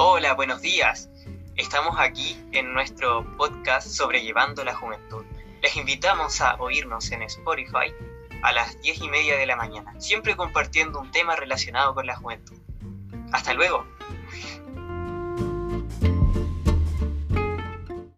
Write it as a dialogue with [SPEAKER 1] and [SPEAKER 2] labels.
[SPEAKER 1] Hola, buenos días. Estamos aquí en nuestro podcast Sobrellevando la Juventud. Les invitamos a oírnos en Spotify a las 10 y media de la mañana, siempre compartiendo un tema relacionado con la juventud. Hasta luego.